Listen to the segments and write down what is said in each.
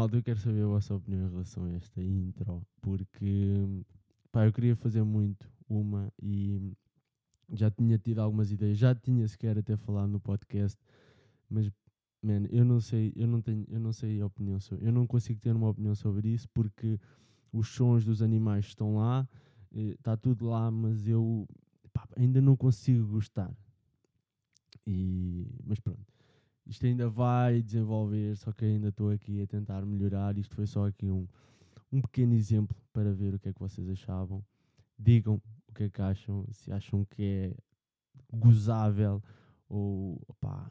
Malta, eu quero saber a vossa opinião em relação a esta intro, porque pá, eu queria fazer muito uma e já tinha tido algumas ideias, já tinha sequer até falado no podcast, mas man, eu não sei, eu não tenho, eu não sei a opinião sobre, eu não consigo ter uma opinião sobre isso porque os sons dos animais estão lá, está tudo lá, mas eu pá, ainda não consigo gostar. E, mas pronto isto ainda vai desenvolver, só que ainda estou aqui a tentar melhorar. Isto foi só aqui um, um pequeno exemplo para ver o que é que vocês achavam. Digam o que é que acham, se acham que é gozável ou opá,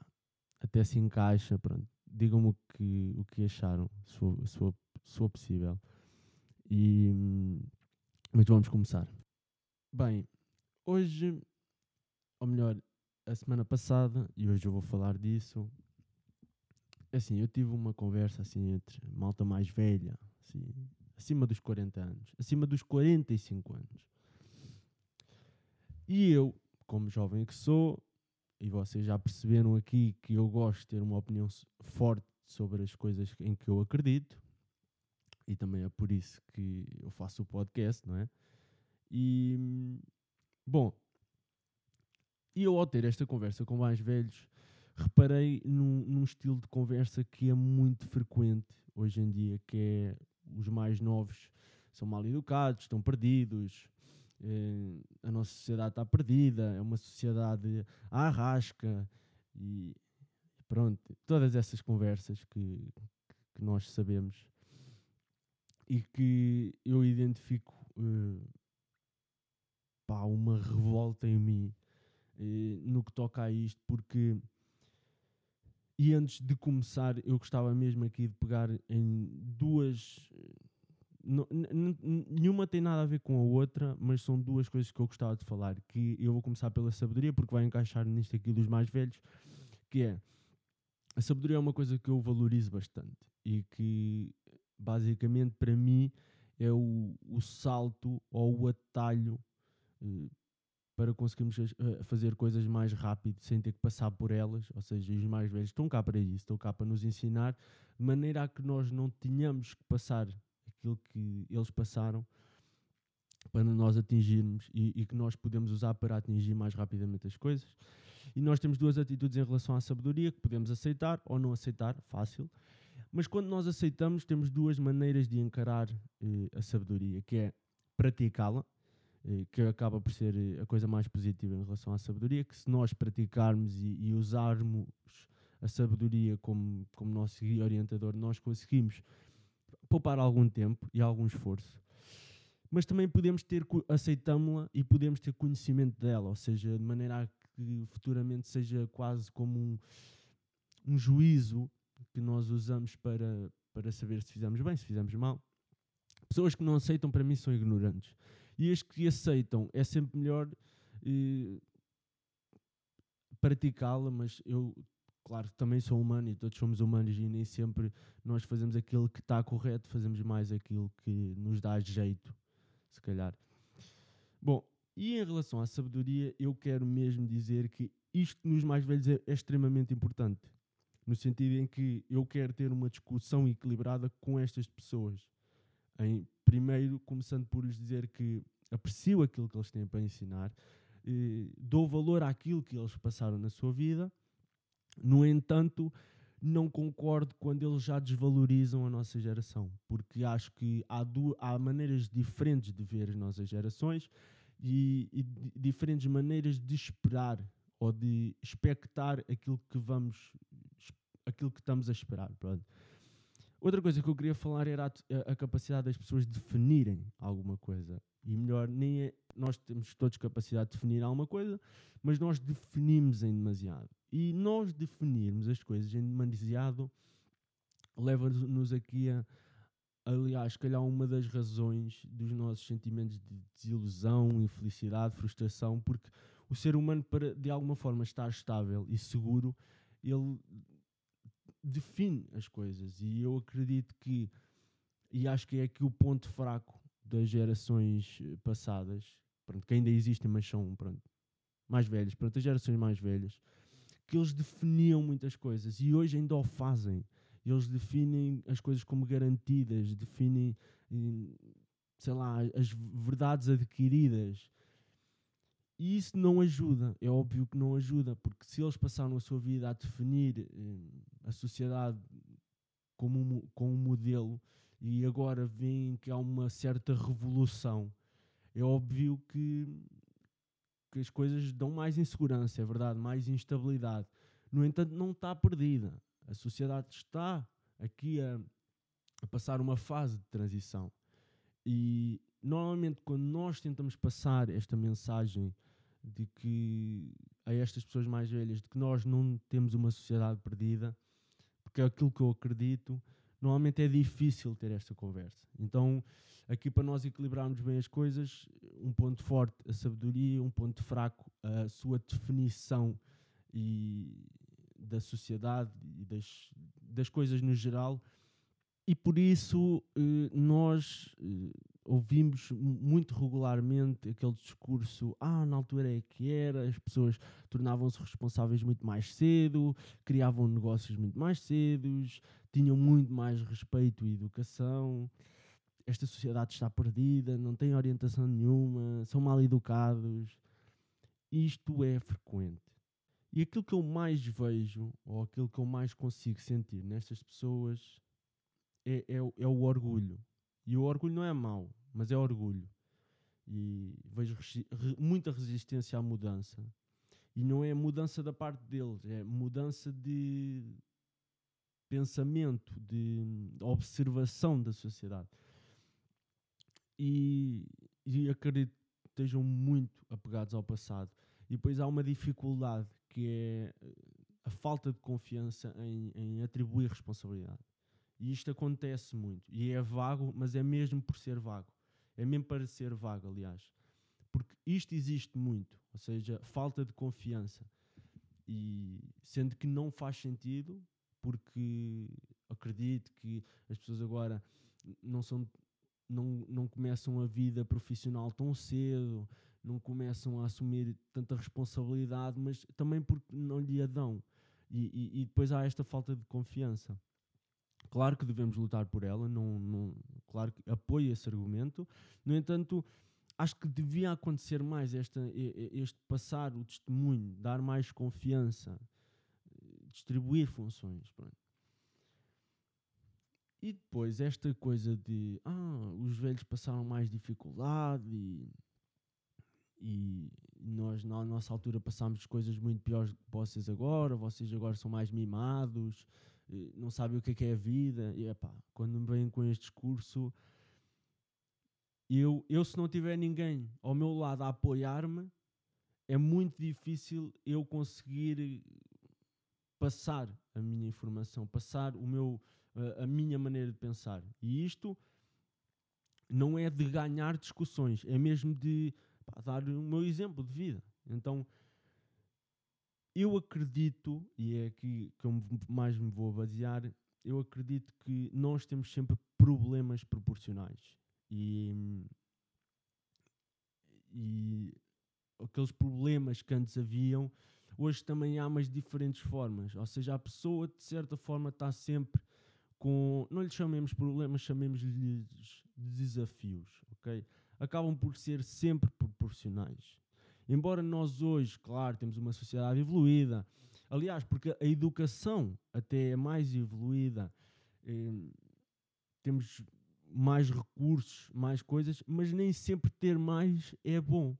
até se encaixa. Pronto. Digam-me o que, o que acharam, se for, se for, possível. E, mas vamos começar. Bem, hoje, ou melhor, a semana passada, e hoje eu vou falar disso, assim, eu tive uma conversa assim entre malta mais velha, assim, acima dos 40 anos, acima dos 45 anos. E eu, como jovem que sou, e vocês já perceberam aqui que eu gosto de ter uma opinião forte sobre as coisas em que eu acredito, e também é por isso que eu faço o podcast, não é? E, bom, e eu ao ter esta conversa com mais velhos, reparei num, num, estilo de conversa que é muito frequente hoje em dia, que é os mais novos são mal educados, estão perdidos, eh, a nossa sociedade está perdida, é uma sociedade à arrasca e pronto, todas essas conversas que, que nós sabemos e que eu identifico eh, pá, uma revolta em mim eh, no que toca a isto, porque e antes de começar, eu gostava mesmo aqui de pegar em duas. nenhuma tem nada a ver com a outra, mas são duas coisas que eu gostava de falar. Que eu vou começar pela sabedoria, porque vai encaixar nisto aqui dos mais velhos, que é a sabedoria é uma coisa que eu valorizo bastante e que basicamente para mim é o, o salto ou o atalho eh, para conseguirmos uh, fazer coisas mais rápido sem ter que passar por elas, ou seja, os mais velhos estão cá para isso, estão cá para nos ensinar, de maneira a que nós não tenhamos que passar aquilo que eles passaram para nós atingirmos e, e, que nós podemos usar para atingir mais rapidamente as coisas. E nós temos duas atitudes em relação à sabedoria que podemos aceitar ou não aceitar, fácil. Mas quando nós aceitamos, temos duas maneiras de encarar eh, a sabedoria, que é praticá-la, eh, que acaba por ser eh, a coisa mais positiva em relação à sabedoria, que se nós praticarmos e, e usarmos a sabedoria como, como nosso guia orientador, nós conseguimos poupar algum tempo e algum esforço. Mas também podemos ter, aceitamos-la e podemos ter conhecimento dela, ou seja, de maneira a que futuramente seja quase como um, um juízo que nós usamos para, para saber se fizemos bem, se fizemos mal. Pessoas que não aceitam, para mim, são ignorantes. E as que aceitam, é sempre melhor eh, praticá-la, mas eu, claro, também sou humano e todos somos humanos e nem sempre nós fazemos aquilo que está correto, fazemos mais aquilo que nos dá jeito, se calhar. Bom, e em relação à sabedoria, eu quero mesmo dizer que isto nos mais velhos é, é extremamente importante. No sentido em que eu quero ter uma discussão equilibrada com estas pessoas. Em primeiro, começando por lhes dizer que aprecio aquilo que eles têm para ensinar, eh, dou valor àquilo que eles passaram na sua vida, no entanto, não concordo quando eles já desvalorizam a nossa geração, porque acho que há, há maneiras diferentes de ver as nossas gerações e, e diferentes maneiras de esperar ou de expectar aquilo que vamos aquilo que estamos a esperar. Pronto. Outra coisa que eu queria falar era a, a, capacidade das pessoas definirem alguma coisa. E melhor, nem é, nós temos todos capacidade de definir alguma coisa, mas nós definimos em demasiado. E nós definirmos as coisas em demasiado leva-nos aqui a, aliás, calhar uma das razões dos nossos sentimentos de desilusão, infelicidade, frustração, porque o ser humano, para de alguma forma estar estável e seguro, ele define as coisas. E eu acredito que, e acho que é aqui o ponto fraco das gerações eh, passadas, pronto, que ainda existem, mas são pronto, mais velhas, pronto, as gerações mais velhas, que eles definiam muitas coisas e hoje ainda o fazem. eles definem as coisas como garantidas, definem, sei lá, as verdades adquiridas. E isso não ajuda, é óbvio que não ajuda, porque se eles passaram a sua vida a definir eh, a sociedade como com um modelo e agora veem que há uma certa revolução, é óbvio que, que as coisas dão mais insegurança, é verdade, mais instabilidade. No entanto, não está perdida. A sociedade está aqui a, a passar uma fase de transição. E normalmente, quando nós tentamos passar esta mensagem de que a estas pessoas mais velhas de que nós não temos uma sociedade perdida, porque é aquilo que eu acredito, normalmente é difícil ter esta conversa. Então, aqui para nós equilibrarmos bem as coisas, um ponto forte a sabedoria, um ponto fraco a sua definição e da sociedade e das, das coisas no geral. E por isso eh, nós eh, ouvimos muito regularmente aquele discurso: ah, na altura é que era, as pessoas tornavam-se responsáveis muito mais cedo, criavam negócios muito mais cedos, tinham muito mais respeito e educação. Esta sociedade está perdida, não tem orientação nenhuma, são mal educados. Isto é frequente. E aquilo que eu mais vejo, ou aquilo que eu mais consigo sentir nestas pessoas, é, é, é o orgulho. E o orgulho não é mau mas é orgulho. E vejo resi muita resistência à mudança. E não é mudança da parte deles, é mudança de pensamento, de observação da sociedade. E, e acredito que estejam muito apegados ao passado. E depois há uma dificuldade que é a falta de confiança em, em atribuir responsabilidade. E isto acontece muito. E é vago, mas é mesmo por ser vago. É mesmo para ser vago, aliás. Porque isto existe muito, ou seja, falta de confiança. E sendo que não faz sentido, porque acredito que as pessoas agora não são não, não começam a vida profissional tão cedo, não começam a assumir tanta responsabilidade, mas também porque não lhe a dão. E, e, e depois há esta falta de confiança. Claro que devemos lutar por ela, não, não, claro que apoio esse argumento. No entanto, acho que devia acontecer mais esta, este passar o testemunho, dar mais confiança, distribuir funções. Pronto. E depois esta coisa de ah, os velhos passaram mais dificuldade e, e nós na nossa altura passámos coisas muito piores que vocês agora, vocês agora são mais mimados não sabem o que é, que é a vida. E epá, quando me vêm com este discurso, eu, eu se não tiver ninguém ao meu lado a apoiar-me, é muito difícil eu conseguir passar a minha informação, passar o meu, a, a minha maneira de pensar. E isto não é de ganhar discussões, é mesmo de pá, dar o meu exemplo de vida. Então, eu acredito, e é aqui que eu mais me vou basear, eu acredito que nós temos sempre problemas proporcionais. E, e aqueles problemas que antes haviam, hoje também há, mas diferentes formas. Ou seja, a pessoa, de certa forma, está sempre com. Não lhe chamemos problemas, chamemos-lhes desafios. ok? Acabam por ser sempre proporcionais. Embora nós hoje, claro, temos uma sociedade evoluída, aliás, porque a educação até é mais evoluída, eh, temos mais recursos, mais coisas, mas nem sempre ter mais é bom.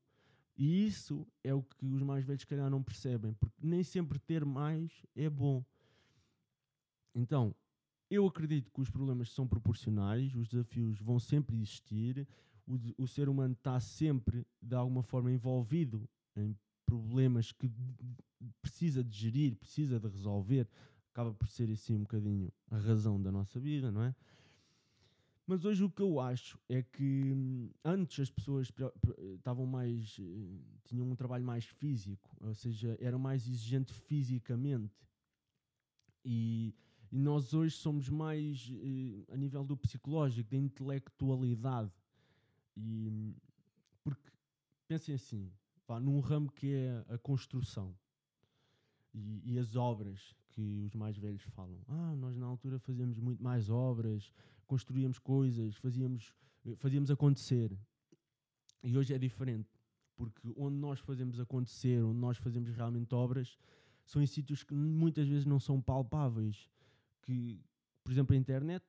E isso é o que os mais velhos, se calhar, não percebem, porque nem sempre ter mais é bom. Então, eu acredito que os problemas são proporcionais, os desafios vão sempre existir, o, o ser humano está sempre, de alguma forma, envolvido em problemas que precisa de gerir, precisa de resolver, acaba por ser assim um bocadinho a razão da nossa vida, não é? Mas hoje o que eu acho é que hum, antes as pessoas estavam mais. Eh, tinham um trabalho mais físico, ou seja, eram mais exigentes fisicamente. E, e nós hoje somos mais eh, a nível do psicológico, da intelectualidade. E, porque, pensem assim, pá, num ramo que é a construção. e, e, as obras que os mais velhos falam. Ah, nós na altura fazíamos muito mais obras, construíamos coisas, fazíamos, eh, fazíamos acontecer. E hoje é diferente, porque onde nós fazemos acontecer, onde nós fazemos realmente obras, são em sítios que muitas vezes não são palpáveis. Que, por exemplo, a internet,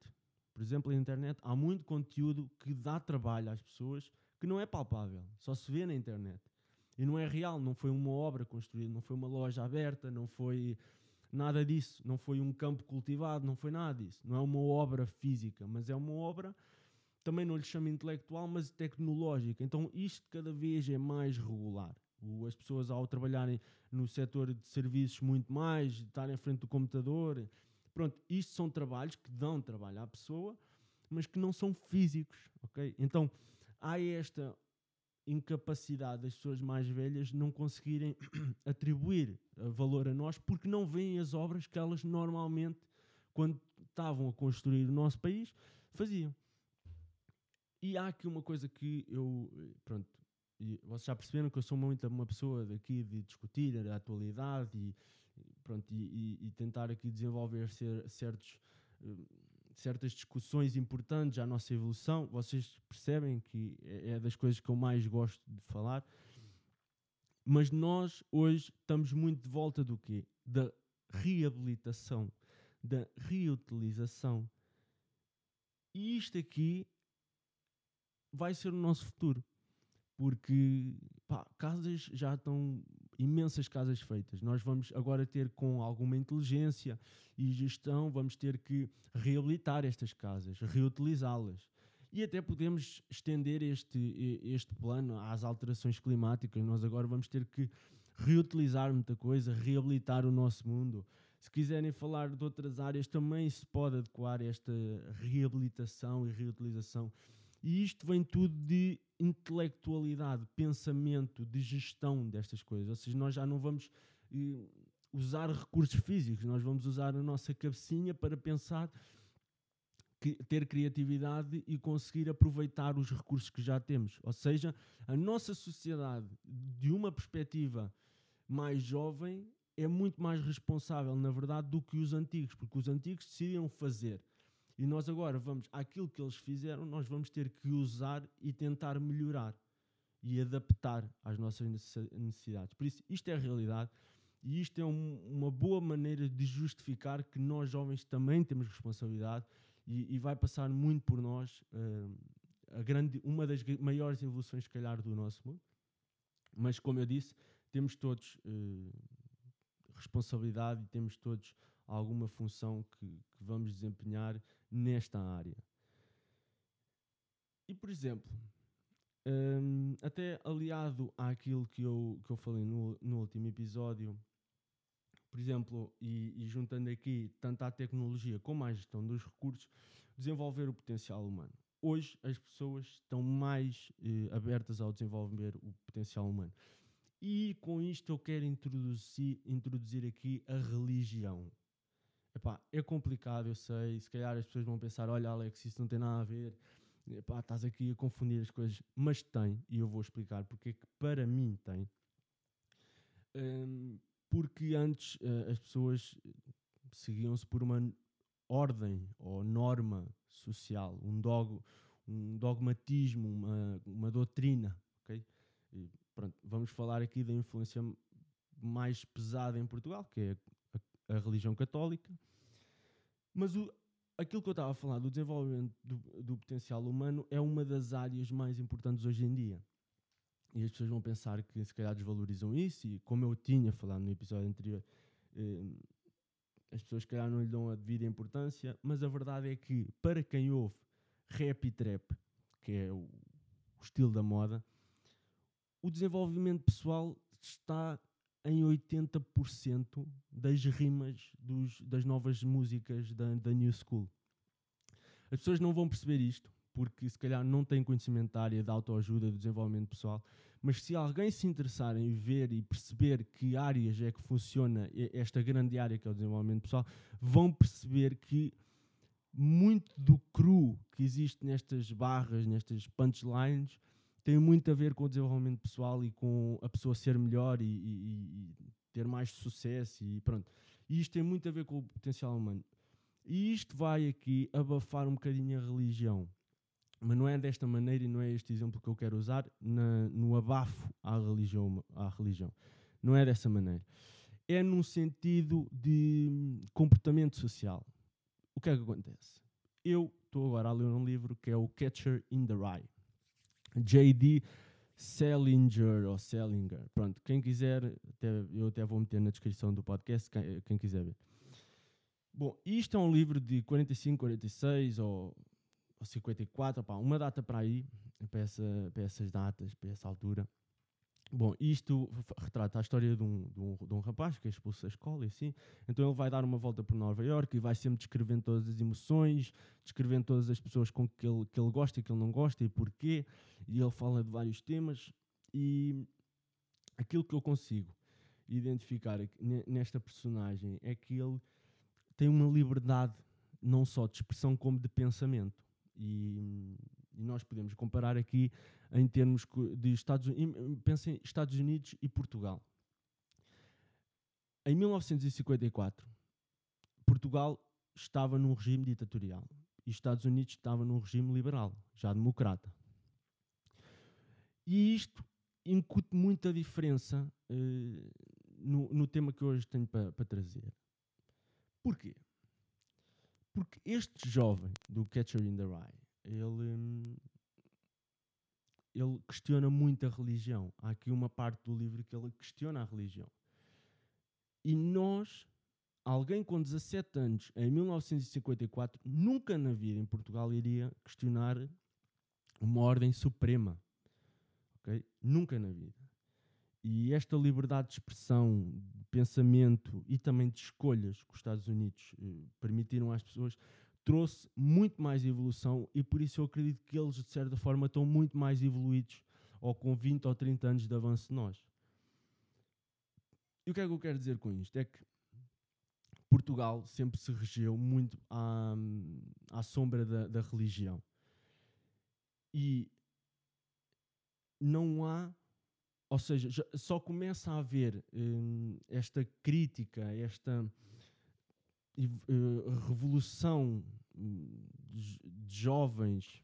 por exemplo, a internet, há muito conteúdo que dá trabalho às pessoas que não é palpável, só se vê na internet. E não é real, não foi uma obra construída, não foi uma loja aberta, não foi nada disso, não foi um campo cultivado, não foi nada disso. Não é uma obra física, mas é uma obra, também não lhe chamo intelectual, mas tecnológica. Então isto cada vez é mais regular. As pessoas ao trabalharem no setor de serviços muito mais, estarem frente do computador, pronto, isto são trabalhos que dão trabalho à pessoa, mas que não são físicos, ok? Então há esta incapacidade das pessoas mais velhas não conseguirem atribuir valor a nós porque não veem as obras que elas normalmente, quando estavam a construir o nosso país, faziam. E há aqui uma coisa que eu, pronto, vocês já perceberam que eu sou muito uma pessoa daqui de discutir a atualidade e, pronto, e, e tentar aqui desenvolver ser, certos certas discussões importantes à nossa evolução. Vocês percebem que é, é das coisas que eu mais gosto de falar. Mas nós hoje estamos muito de volta do quê? Da reabilitação, da reutilização. E isto aqui vai ser o nosso futuro. Porque pá, casas já estão imensas casas feitas. Nós vamos agora ter, com alguma inteligência e gestão, vamos ter que reabilitar estas casas, reutilizá-las. E até podemos estender este, este plano às alterações climáticas. Nós agora vamos ter que reutilizar muita coisa, reabilitar o nosso mundo. Se quiserem falar de outras áreas, também se pode adequar esta reabilitação e reutilização e isto vem tudo de intelectualidade, pensamento, de gestão destas coisas. Ou seja, nós já não vamos uh, usar recursos físicos, nós vamos usar a nossa cabecinha para pensar, que, ter criatividade e conseguir aproveitar os recursos que já temos. Ou seja, a nossa sociedade, de uma perspectiva mais jovem, é muito mais responsável, na verdade, do que os antigos, porque os antigos decidiram fazer e nós agora vamos, aquilo que eles fizeram, nós vamos ter que usar e tentar melhorar e adaptar às nossas necessidades. Por isso, isto é a realidade e isto é um, uma boa maneira de justificar que nós jovens também temos responsabilidade e, e vai passar muito por nós uh, a grande, uma das maiores evoluções, se calhar, do nosso mundo. Mas, como eu disse, temos todos uh, responsabilidade e temos todos alguma função que, que vamos desempenhar nesta área. E, por exemplo, um, até aliado àquilo que eu, que eu falei no, no último episódio, por exemplo, e, e, juntando aqui tanto a tecnologia como a gestão dos recursos, desenvolver o potencial humano. Hoje as pessoas estão mais eh, abertas ao desenvolver o potencial humano. E com isto eu quero introduzir, introduzir aqui a religião. Epá, é complicado, eu sei. Se calhar as pessoas vão pensar: olha, Alex, isso não tem nada a ver. Epá, estás aqui a confundir as coisas. Mas tem, e eu vou explicar porque é que para mim tem. Um, porque antes uh, as pessoas seguiam-se por uma ordem ou norma social, um, dog, um dogmatismo, uma, uma doutrina. Okay? E, pronto, vamos falar aqui da influência mais pesada em Portugal, que é a religião católica. Mas o, aquilo que eu estava a falar do desenvolvimento do, do, potencial humano é uma das áreas mais importantes hoje em dia. E as pessoas vão pensar que se calhar desvalorizam isso, e como eu tinha falado no episódio anterior, eh, as pessoas se calhar não lhe dão a devida importância, mas a verdade é que para quem ouve rap e trap, que é o, o estilo da moda, o desenvolvimento pessoal está em 80% das rimas dos, das novas músicas da, da New School. As pessoas não vão perceber isto, porque se calhar não têm conhecimento da área da autoajuda, do desenvolvimento pessoal, mas se alguém se interessar em ver e perceber que áreas é que funciona esta grande área que é o desenvolvimento pessoal, vão perceber que muito do cru que existe nestas barras, nestas punchlines, tem muito a ver com o desenvolvimento pessoal e com a pessoa ser melhor e, e, e ter mais sucesso e pronto. E isto tem muito a ver com o potencial humano. E isto vai aqui abafar um bocadinho a religião. Mas não é desta maneira e não é este exemplo que eu quero usar na, no abafo à religião, à religião. Não é dessa maneira. É num sentido de comportamento social. O que é que acontece? Eu estou agora a ler um livro que é o Catcher in the Rye. J.D. Salinger ou Salinger. Pronto, quem quiser, até, eu até vou meter na descrição do podcast, quem, quem quiser ver. Bom, isto é um livro de 45, 46 ou, ou 54, opa, uma data para aí, para, essa, para essas datas, para essa altura. Bom, isto retrata a história de um, de, um, de um rapaz que é expulso da escola e assim. Então ele vai dar uma volta por Nova York e vai sempre descrevendo todas as emoções, descrevendo todas as pessoas com que ele, que ele gosta e que ele não gosta e porquê. E ele fala de vários temas. E aquilo que eu consigo identificar nesta personagem é que ele tem uma liberdade não só de expressão como de pensamento. E, e nós podemos comparar aqui em termos de Estados Unidos, pensem Estados Unidos e Portugal. Em 1954, Portugal estava num regime ditatorial e Estados Unidos estava num regime liberal, já democrata. E isto incute muita diferença uh, no, no, tema que hoje tenho para pa trazer. Porquê? Porque este jovem do Catcher in the Rye, ele, hum, ele questiona muito a religião. Há aqui uma parte do livro que ele questiona a religião. E nós, alguém com 17 anos, em 1954, nunca na vida em Portugal iria questionar uma ordem suprema. Okay? Nunca na vida. E esta liberdade de expressão, de pensamento e também de escolhas que os Estados Unidos eh, permitiram às pessoas trouxe muito mais evolução e por isso eu acredito que eles, de certa forma, estão muito mais evoluídos ou com 20 ou 30 anos de avanço de nós. E o que é que eu quero dizer com isto? É que Portugal sempre se regeu muito à, à sombra da, da religião. E não há, ou seja, só começa a haver hum, esta crítica, esta revolução de jovens,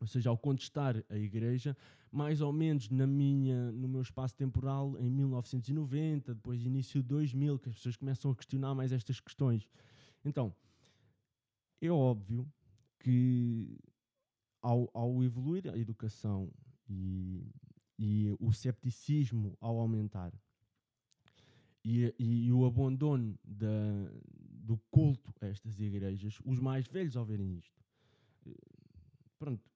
ou seja, ao contestar a igreja, mais ou menos na minha, no meu espaço temporal em 1990, depois início de 2000, que as pessoas começam a questionar mais estas questões. Então, é óbvio que ao, ao evoluir a educação e, e o cepticismo ao aumentar e, e, e o abandono da, do culto a estas igrejas, os mais velhos ao verem isto, pronto,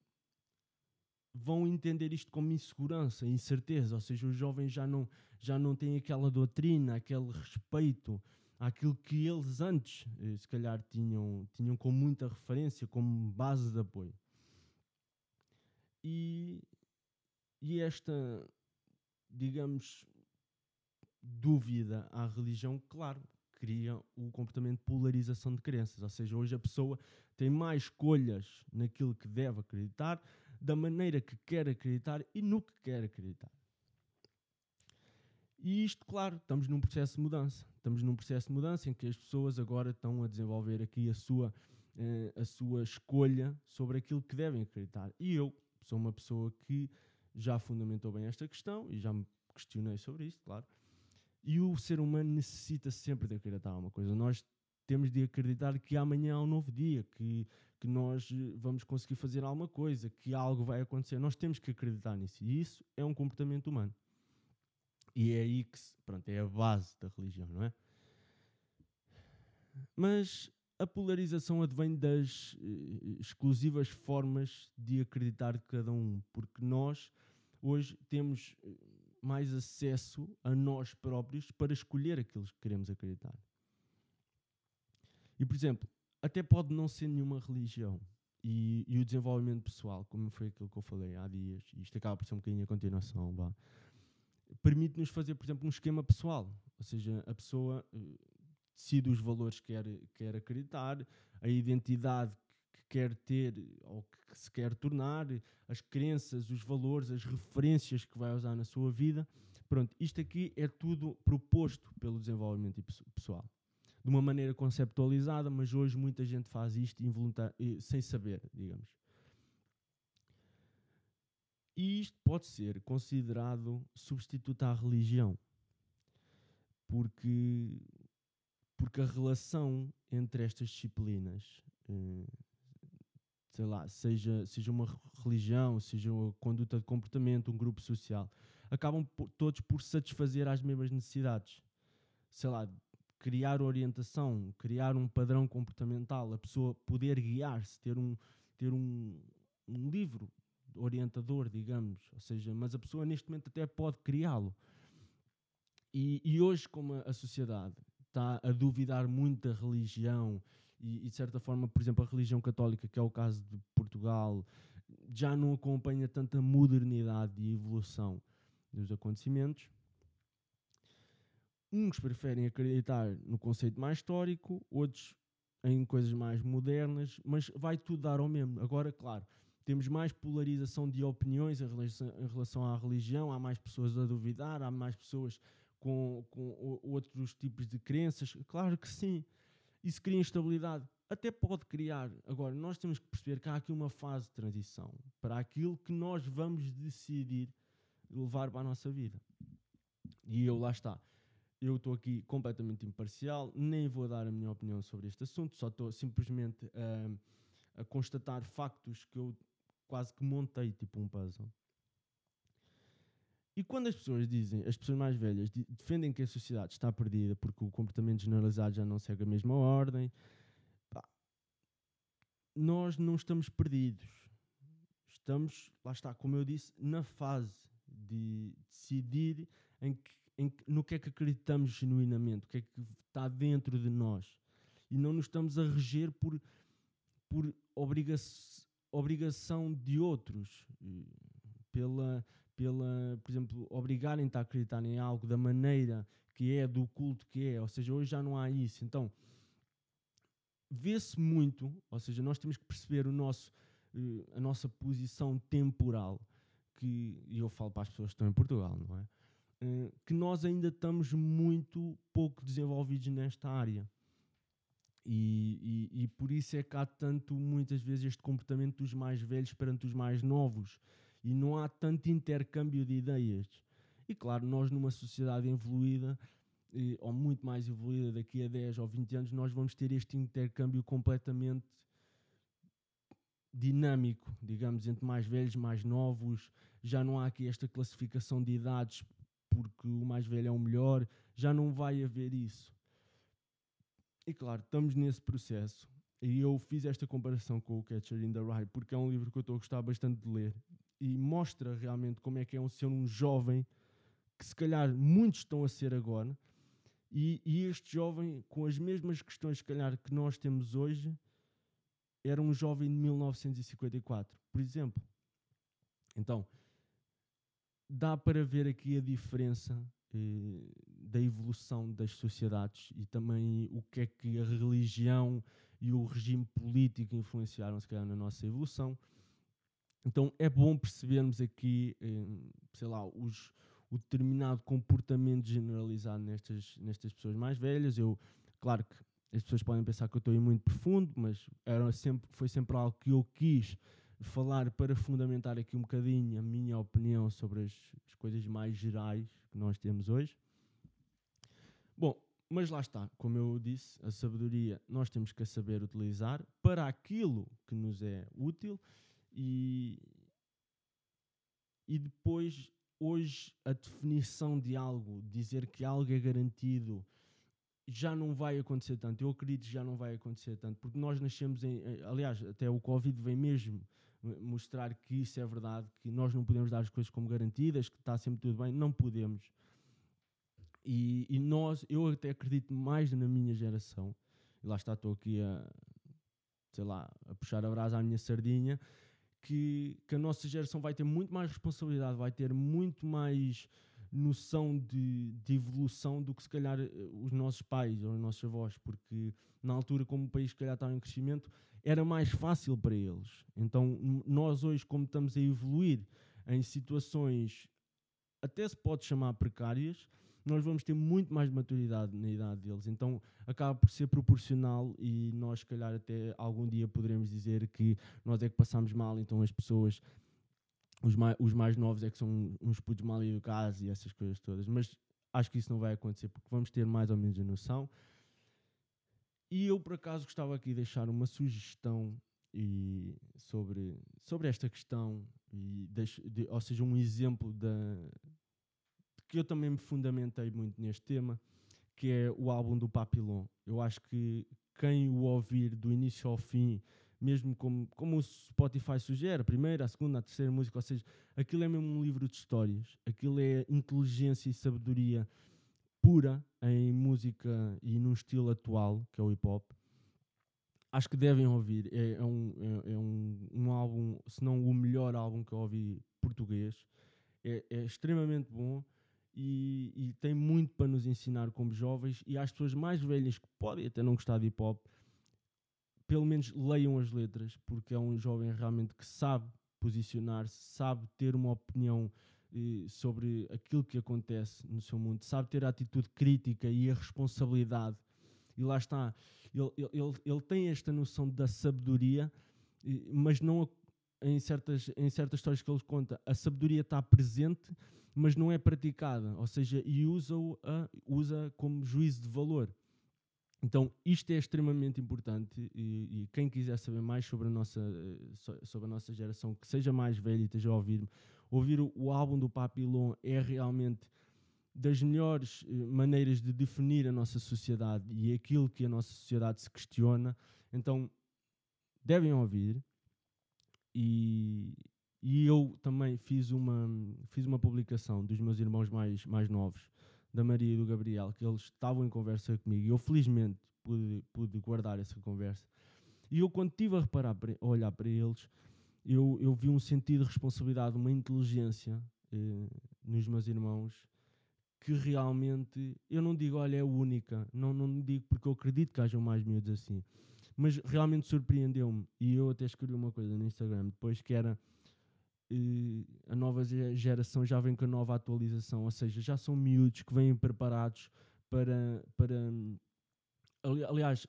vão entender isto como insegurança, incerteza, ou seja, os jovens já não, já não têm aquela doutrina, aquele respeito àquilo que eles antes, eh, se calhar, tinham, tinham com muita referência, como base de apoio. E, e esta, digamos, dúvida à religião, claro, cria o comportamento de polarização de crenças. Ou seja, hoje a pessoa tem mais escolhas naquilo que deve acreditar, da maneira que quer acreditar e no que quer acreditar. E isto, claro, estamos num processo de mudança. Estamos num processo de mudança em que as pessoas agora estão a desenvolver aqui a sua, eh, a sua escolha sobre aquilo que devem acreditar. E eu sou uma pessoa que já fundamentou bem esta questão e já me questionei sobre isto, claro. E o ser humano necessita sempre de acreditar uma coisa. Nós temos de acreditar que amanhã há um novo dia, que, que nós eh, vamos conseguir fazer alguma coisa, que algo vai acontecer. Nós temos que acreditar nisso. E isso é um comportamento humano. E é aí que, pronto, é a base da religião, não é? Mas a polarização advém das uh, exclusivas formas de acreditar de cada um, porque nós hoje temos uh, mais acesso a nós próprios para escolher aquilo que queremos acreditar. E, por exemplo, até pode não ser nenhuma religião. E, e, o desenvolvimento pessoal, como foi aquilo que eu falei há dias, e isto acaba por ser um bocadinho a continuação, permite-nos fazer, por exemplo, um esquema pessoal. Ou seja, a pessoa uh, decide os valores que quer, quer acreditar, a identidade quer ter ou que se quer tornar, as crenças, os valores, as referências que vai usar na sua vida, Pronto, isto aqui é tudo proposto pelo desenvolvimento pessoal. De uma maneira conceptualizada, mas hoje muita gente faz isto sem saber, digamos. E isto pode ser considerado substituto à religião. Porque, porque a relação entre estas disciplinas, eh, sei lá, seja, seja uma religião, seja uma conduta de comportamento, um grupo social, acabam por, todos por satisfazer as mesmas necessidades. Sei lá, criar orientação, criar um padrão comportamental, a pessoa poder guiar-se, ter um, ter um, um livro orientador, digamos, ou seja, mas a pessoa neste momento até pode criá-lo. E, e, hoje, como a, sociedade está a duvidar muito da religião e, e, de certa forma, por exemplo, a religião católica, que é o caso de Portugal, já não acompanha tanta modernidade e evolução dos acontecimentos. Uns preferem acreditar no conceito mais histórico, outros em coisas mais modernas, mas vai tudo dar ao mesmo. Agora, claro, temos mais polarização de opiniões em relação, em relação à religião, há mais pessoas a duvidar, há mais pessoas com, com outros tipos de crenças. Claro que sim. Isso cria instabilidade. Até pode criar. Agora, nós temos que perceber que há aqui uma fase de transição para aquilo que nós vamos decidir levar para a nossa vida. E eu lá está. Eu estou aqui completamente imparcial, nem vou dar a minha opinião sobre este assunto, só estou simplesmente a, a constatar factos que eu quase que montei tipo um puzzle. E quando as pessoas dizem, as pessoas mais velhas defendem que a sociedade está perdida porque o comportamento generalizado já não segue a mesma ordem, pá, nós não estamos perdidos. Estamos, lá está, como eu disse, na fase de decidir em que, em no que é que acreditamos genuinamente, o que é que está dentro de nós. E não nos estamos a reger por, por obrigação obrigação de outros, pela, pela, por exemplo, obrigarem-te a acreditar em algo da maneira que é, do culto que é, ou seja, hoje já não há isso. Então, vê-se muito, ou seja, nós temos que perceber o nosso, eh, a nossa posição temporal, que, e eu falo para as pessoas que estão em Portugal, não é? Eh, que nós ainda estamos muito pouco desenvolvidos nesta área. E, e, e, por isso é que há tanto, muitas vezes, este comportamento dos mais velhos perante os mais novos. E não há tanto intercâmbio de ideias. E claro, nós numa sociedade evoluída, ou muito mais evoluída daqui a 10 ou 20 anos, nós vamos ter este intercâmbio completamente dinâmico, digamos, entre mais velhos, mais novos. Já não há aqui esta classificação de idades porque o mais velho é o melhor. Já não vai haver isso e claro, estamos nesse processo. E eu fiz esta comparação com o Catcher in the Rye porque é um livro que eu estou a gostar bastante de ler e mostra realmente como é que é um ser um jovem que se calhar muitos estão a ser agora e, e este jovem com as mesmas questões se calhar que nós temos hoje era um jovem de 1954, por exemplo. Então, dá para ver aqui a diferença eh, da evolução das sociedades e também o que é que a religião e o regime político influenciaram, se calhar, na nossa evolução. Então é bom percebermos aqui, eh, sei lá, os, o determinado comportamento generalizado nestas, nestas pessoas mais velhas. Eu, claro que as pessoas podem pensar que eu estou aí muito profundo, mas era sempre, foi sempre algo que eu quis falar para fundamentar aqui um bocadinho a minha opinião sobre as, as coisas mais gerais que nós temos hoje. Bom, mas lá está, como eu disse, a sabedoria nós temos que saber utilizar para aquilo que nos é útil e, e depois, hoje, a definição de algo, dizer que algo é garantido, já não vai acontecer tanto. Eu acredito que já não vai acontecer tanto, porque nós nascemos em. Aliás, até o Covid vem mesmo mostrar que isso é verdade, que nós não podemos dar as coisas como garantidas, que está sempre tudo bem. Não podemos. E, e, nós, eu até acredito mais na minha geração, e lá está, estou aqui a, sei lá, a puxar a brasa à minha sardinha, que, que a nossa geração vai ter muito mais responsabilidade, vai ter muito mais noção de, de evolução do que se calhar eh, os nossos pais ou os nossos avós, porque na altura, como o país se calhar estava em crescimento, era mais fácil para eles. Então, nós hoje, como estamos a evoluir em situações até se pode chamar precárias, nós vamos ter muito mais maturidade na idade deles. Então acaba por ser proporcional e nós, se calhar, até algum dia poderemos dizer que nós é que passamos mal, então as pessoas, os mais, os mais novos é que são uns putos mal educados e essas coisas todas. Mas acho que isso não vai acontecer porque vamos ter mais ou menos a noção. E eu, por acaso, gostava aqui de deixar uma sugestão e sobre, sobre esta questão, e deixo, de, ou seja, um exemplo da, que eu também me fundamentei muito neste tema, que é o álbum do Papillon. Eu acho que quem o ouvir do início ao fim, mesmo como, como o Spotify sugere, a primeira, a segunda, a terceira música, ou seja, aquilo é mesmo um livro de histórias, aquilo é inteligência e sabedoria pura em música e num estilo atual, que é o hip hop. Acho que devem ouvir. É, é um, é, é um, um álbum, se não o melhor álbum que eu ouvi português. É, é extremamente bom e, e, tem muito para nos ensinar como jovens e às pessoas mais velhas que podem até não gostar de hip hop, pelo menos leiam as letras, porque é um jovem realmente que sabe posicionar-se, sabe ter uma opinião eh, sobre aquilo que acontece no seu mundo, sabe ter a atitude crítica e a responsabilidade. E lá está, ele, ele, ele tem esta noção da sabedoria, eh, mas não em certas, em certas histórias que ele conta, a sabedoria está presente, mas não é praticada, ou seja, e usa, usa como juízo de valor. Então, isto é extremamente importante e, e, quem quiser saber mais sobre a, nossa, eh, sobre a nossa geração, que seja mais velho e esteja a ouvir-me, ouvir o, o, álbum do Papillon é realmente das melhores eh, maneiras de definir a nossa sociedade e aquilo que a nossa sociedade se questiona. Então, devem ouvir e, e eu também fiz uma, fiz uma publicação dos meus irmãos mais, mais novos, da Maria e do Gabriel, que eles estavam em conversa comigo e eu felizmente pude, pude guardar essa conversa. E eu, quando estive a, reparar, a olhar para eles, eu, eu vi um sentido de responsabilidade, uma inteligência eh, nos meus irmãos que realmente, eu não digo, olha, é única, não, não digo porque eu acredito que hajam mais miúdos assim, mas realmente surpreendeu-me. E eu até escrevi uma coisa no Instagram depois que era a nova geração já vem com a nova atualização, ou seja, já são miúdos que vêm preparados para, para aliás,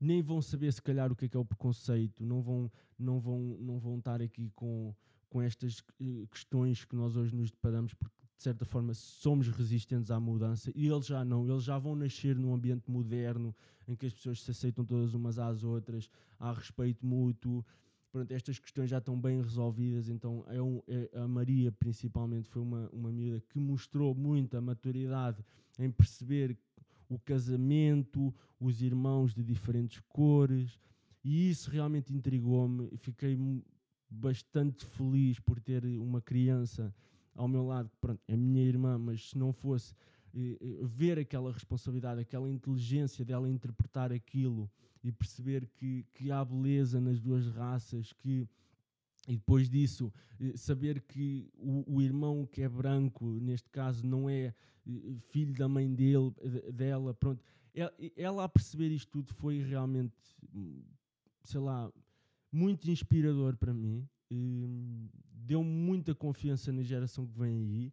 nem vão saber se calhar o que é, que é o preconceito, não vão, não vão, não vão estar aqui com, com estas eh, questões que nós hoje nos deparamos, porque de certa forma somos resistentes à mudança e eles já não, eles já vão nascer num ambiente moderno em que as pessoas se aceitam todas umas às outras, há respeito mútuo, pronto, estas questões já estão bem resolvidas, então é um, é, a Maria principalmente foi uma, uma miúda que mostrou muita maturidade em perceber o casamento, os irmãos de diferentes cores, e isso realmente intrigou-me fiquei bastante feliz por ter uma criança ao meu lado, pronto, é minha irmã, mas se não fosse eh, eh, ver aquela responsabilidade, aquela inteligência dela interpretar aquilo e perceber que, que há beleza nas duas raças, que e depois disso eh, saber que o, o, irmão que é branco, neste caso, não é filho da mãe dele, dela, pronto. Ela, ela a perceber isto tudo foi realmente, sei lá, muito inspirador para mim. Deu muita confiança na geração que vem aí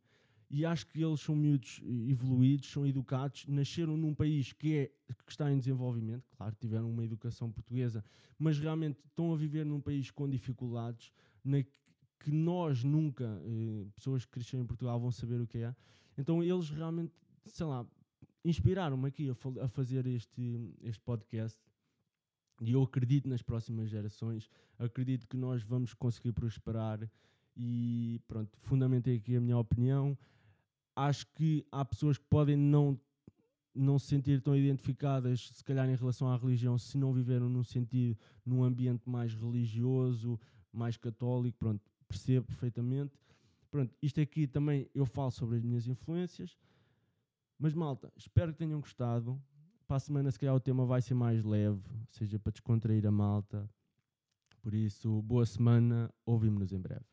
e acho que eles são miúdos evoluídos, são educados, nasceram num país que, é, que está em desenvolvimento, claro, tiveram uma educação portuguesa, mas realmente estão a viver num país com dificuldades, na, que nós nunca, eh, pessoas que cresceram em Portugal, vão saber o que é. Então eles realmente, sei lá, inspiraram-me aqui a, a, fazer este, este podcast. E eu acredito nas próximas gerações, acredito que nós vamos conseguir prosperar e pronto, fundamentei aqui a minha opinião acho que há pessoas que podem não, não se sentir tão identificadas, se calhar, em relação à religião, se não viveram num sentido, num ambiente mais religioso, mais católico, pronto, percebo perfeitamente. Pronto, isto aqui também eu falo sobre as minhas influências. Mas malta, espero que tenham gostado. Para a semana, se calhar, o tema vai ser mais leve, seja para descontrair a malta. Por isso, boa semana, ouvimos-nos em breve.